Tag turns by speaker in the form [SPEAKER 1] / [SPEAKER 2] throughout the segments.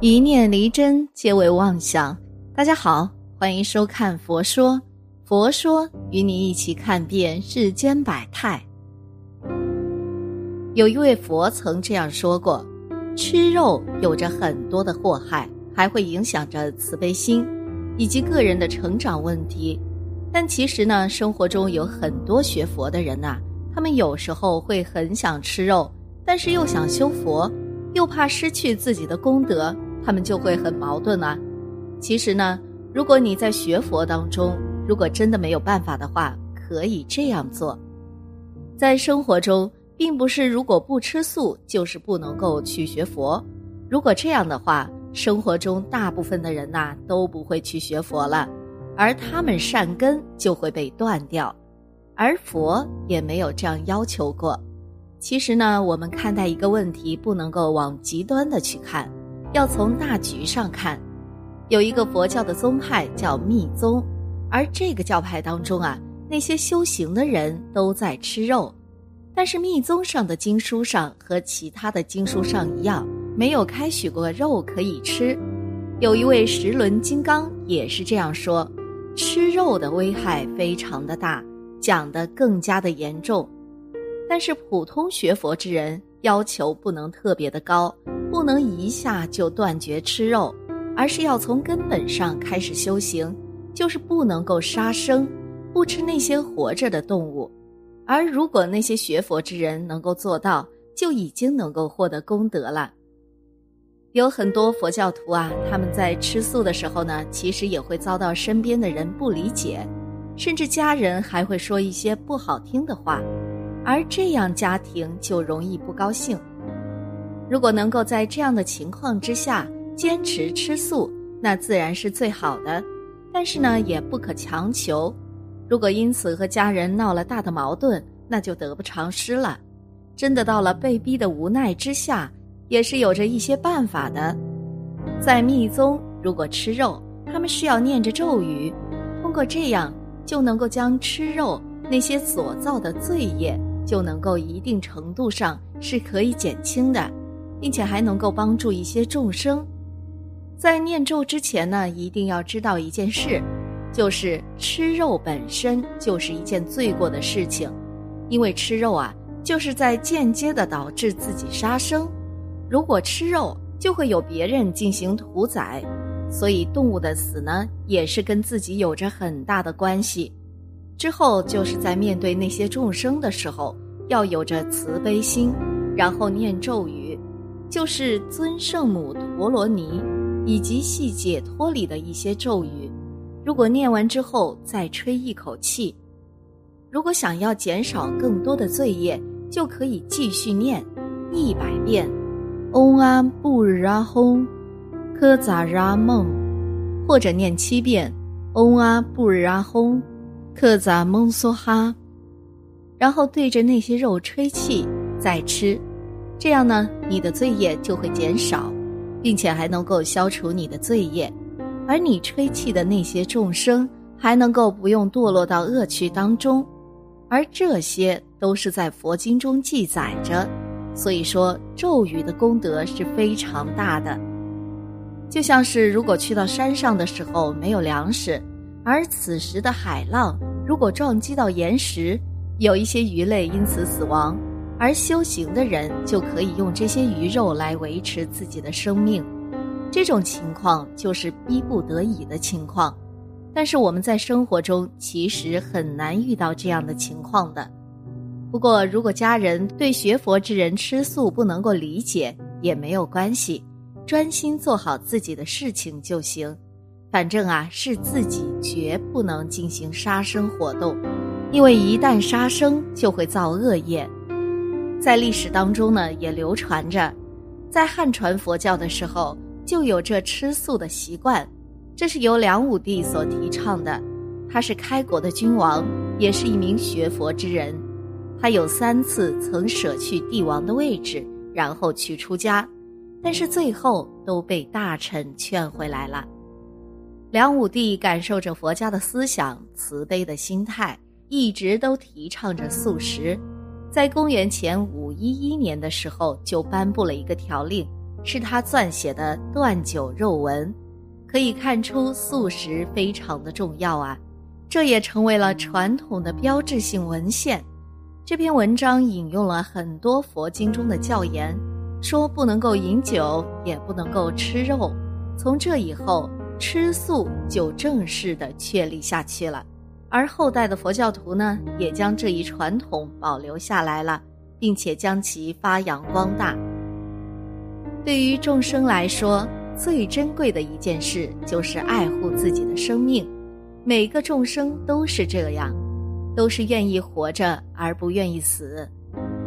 [SPEAKER 1] 一念离真，皆为妄想。大家好，欢迎收看《佛说》，佛说与你一起看遍世间百态。有一位佛曾这样说过：吃肉有着很多的祸害，还会影响着慈悲心以及个人的成长问题。但其实呢，生活中有很多学佛的人呐，他们有时候会很想吃肉，但是又想修佛，又怕失去自己的功德。他们就会很矛盾啊。其实呢，如果你在学佛当中，如果真的没有办法的话，可以这样做。在生活中，并不是如果不吃素就是不能够去学佛。如果这样的话，生活中大部分的人呐都不会去学佛了，而他们善根就会被断掉。而佛也没有这样要求过。其实呢，我们看待一个问题，不能够往极端的去看。要从大局上看，有一个佛教的宗派叫密宗，而这个教派当中啊，那些修行的人都在吃肉，但是密宗上的经书上和其他的经书上一样，没有开许过肉可以吃。有一位十轮金刚也是这样说，吃肉的危害非常的大，讲的更加的严重。但是普通学佛之人要求不能特别的高。不能一下就断绝吃肉，而是要从根本上开始修行，就是不能够杀生，不吃那些活着的动物。而如果那些学佛之人能够做到，就已经能够获得功德了。有很多佛教徒啊，他们在吃素的时候呢，其实也会遭到身边的人不理解，甚至家人还会说一些不好听的话，而这样家庭就容易不高兴。如果能够在这样的情况之下坚持吃素，那自然是最好的。但是呢，也不可强求。如果因此和家人闹了大的矛盾，那就得不偿失了。真的到了被逼的无奈之下，也是有着一些办法的。在密宗，如果吃肉，他们是要念着咒语，通过这样就能够将吃肉那些所造的罪业，就能够一定程度上是可以减轻的。并且还能够帮助一些众生，在念咒之前呢，一定要知道一件事，就是吃肉本身就是一件罪过的事情，因为吃肉啊，就是在间接的导致自己杀生。如果吃肉，就会有别人进行屠宰，所以动物的死呢，也是跟自己有着很大的关系。之后就是在面对那些众生的时候，要有着慈悲心，然后念咒语。就是尊圣母陀罗尼以及系解脱里的一些咒语，如果念完之后再吹一口气，如果想要减少更多的罪业，就可以继续念一百遍，嗡阿布日阿吽，科扎拉梦，或者念七遍，嗡阿布日阿吽，克扎蒙梭哈，然后对着那些肉吹气，再吃。这样呢，你的罪业就会减少，并且还能够消除你的罪业，而你吹气的那些众生还能够不用堕落到恶趣当中，而这些都是在佛经中记载着，所以说咒语的功德是非常大的。就像是如果去到山上的时候没有粮食，而此时的海浪如果撞击到岩石，有一些鱼类因此死亡。而修行的人就可以用这些鱼肉来维持自己的生命，这种情况就是逼不得已的情况。但是我们在生活中其实很难遇到这样的情况的。不过，如果家人对学佛之人吃素不能够理解，也没有关系，专心做好自己的事情就行。反正啊，是自己绝不能进行杀生活动，因为一旦杀生就会造恶业。在历史当中呢，也流传着，在汉传佛教的时候就有这吃素的习惯，这是由梁武帝所提倡的。他是开国的君王，也是一名学佛之人。他有三次曾舍去帝王的位置，然后去出家，但是最后都被大臣劝回来了。梁武帝感受着佛家的思想，慈悲的心态，一直都提倡着素食。在公元前五一一年的时候，就颁布了一个条令，是他撰写的《断酒肉文》，可以看出素食非常的重要啊。这也成为了传统的标志性文献。这篇文章引用了很多佛经中的教言，说不能够饮酒，也不能够吃肉。从这以后，吃素就正式的确立下去了。而后代的佛教徒呢，也将这一传统保留下来了，并且将其发扬光大。对于众生来说，最珍贵的一件事就是爱护自己的生命。每个众生都是这样。都是愿意活着而不愿意死，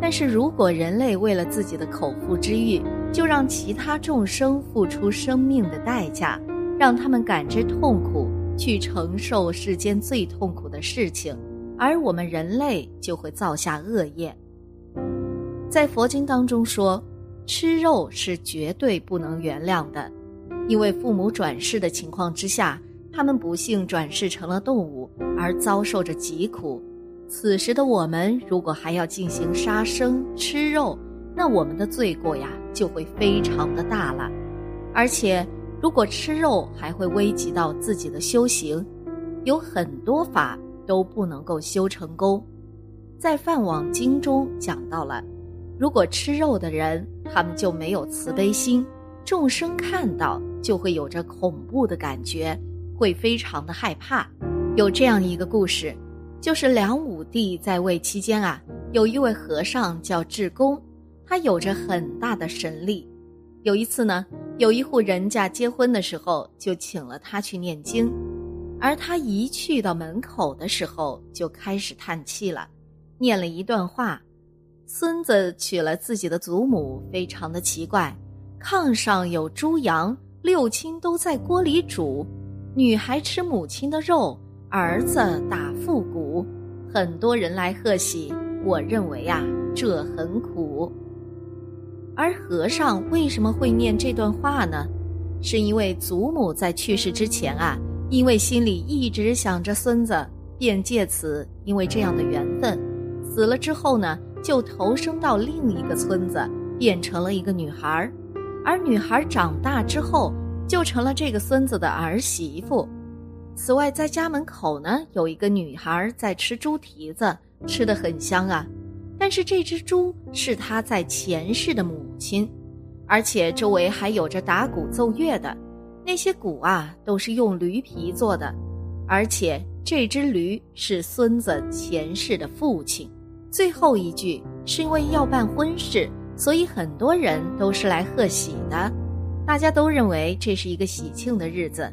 [SPEAKER 1] 但是如果人类为了自己的口腹之欲，就让其他众生付出生命的代价，让他们感知痛苦，去承受世间最痛苦的事情，而我们人类就会造下恶业。在佛经当中说，吃肉是绝对不能原谅的，因为父母转世的情况之下。他们不幸转世成了动物，而遭受着疾苦。此时的我们，如果还要进行杀生吃肉，那我们的罪过呀就会非常的大了。而且，如果吃肉还会危及到自己的修行，有很多法都不能够修成功。在《饭网经》中讲到了，如果吃肉的人，他们就没有慈悲心，众生看到就会有着恐怖的感觉。会非常的害怕。有这样一个故事，就是梁武帝在位期间啊，有一位和尚叫智公，他有着很大的神力。有一次呢，有一户人家结婚的时候，就请了他去念经，而他一去到门口的时候，就开始叹气了，念了一段话：孙子娶了自己的祖母，非常的奇怪，炕上有猪羊，六亲都在锅里煮。女孩吃母亲的肉，儿子打腹骨，很多人来贺喜。我认为啊，这很苦。而和尚为什么会念这段话呢？是因为祖母在去世之前啊，因为心里一直想着孙子，便借此因为这样的缘分，死了之后呢，就投生到另一个村子，变成了一个女孩儿而女孩长大之后。就成了这个孙子的儿媳妇。此外，在家门口呢，有一个女孩在吃猪蹄子，吃的很香啊。但是这只猪是她在前世的母亲，而且周围还有着打鼓奏乐的，那些鼓啊都是用驴皮做的，而且这只驴是孙子前世的父亲。最后一句是因为要办婚事，所以很多人都是来贺喜的。大家都认为这是一个喜庆的日子，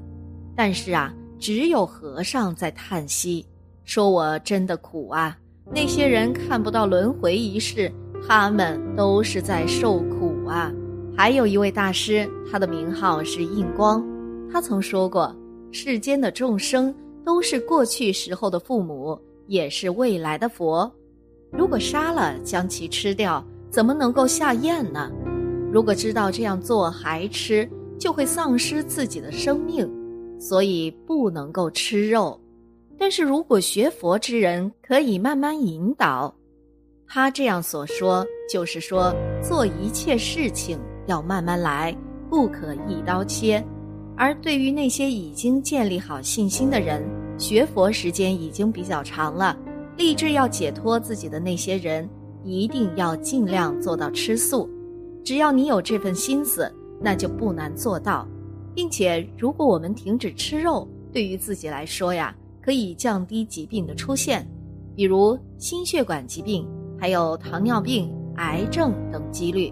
[SPEAKER 1] 但是啊，只有和尚在叹息，说我真的苦啊！那些人看不到轮回一事，他们都是在受苦啊。还有一位大师，他的名号是印光，他曾说过：世间的众生都是过去时候的父母，也是未来的佛。如果杀了将其吃掉，怎么能够下咽呢？如果知道这样做还吃，就会丧失自己的生命，所以不能够吃肉。但是如果学佛之人可以慢慢引导，他这样所说，就是说做一切事情要慢慢来，不可一刀切。而对于那些已经建立好信心的人，学佛时间已经比较长了，立志要解脱自己的那些人，一定要尽量做到吃素。只要你有这份心思，那就不难做到，并且如果我们停止吃肉，对于自己来说呀，可以降低疾病的出现，比如心血管疾病、还有糖尿病、癌症等几率。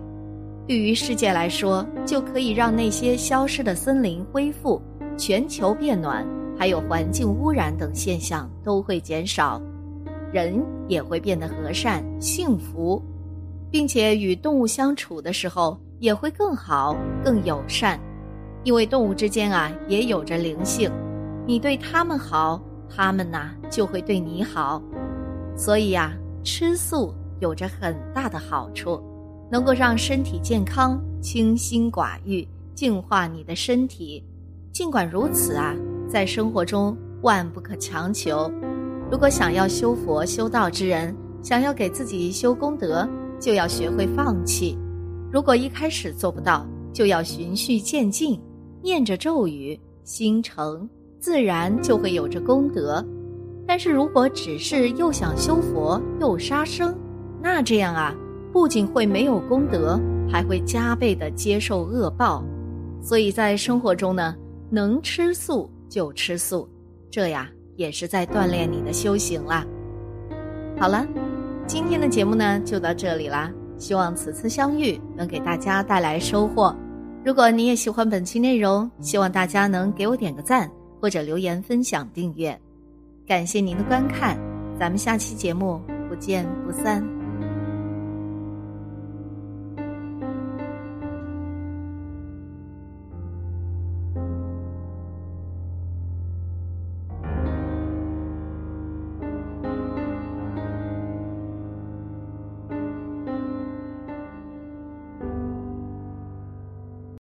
[SPEAKER 1] 对于世界来说，就可以让那些消失的森林恢复，全球变暖，还有环境污染等现象都会减少，人也会变得和善幸福。并且与动物相处的时候也会更好、更友善，因为动物之间啊也有着灵性，你对它们好，它们呐就会对你好。所以呀，吃素有着很大的好处，能够让身体健康、清心寡欲，净化你的身体。尽管如此啊，在生活中万不可强求。如果想要修佛修道之人，想要给自己修功德。就要学会放弃。如果一开始做不到，就要循序渐进，念着咒语，心诚，自然就会有着功德。但是如果只是又想修佛又杀生，那这样啊，不仅会没有功德，还会加倍的接受恶报。所以在生活中呢，能吃素就吃素，这呀也是在锻炼你的修行啦。好了，今天的节目呢就到这里啦。希望此次相遇能给大家带来收获。如果你也喜欢本期内容，希望大家能给我点个赞，或者留言分享、订阅。感谢您的观看，咱们下期节目不见不散。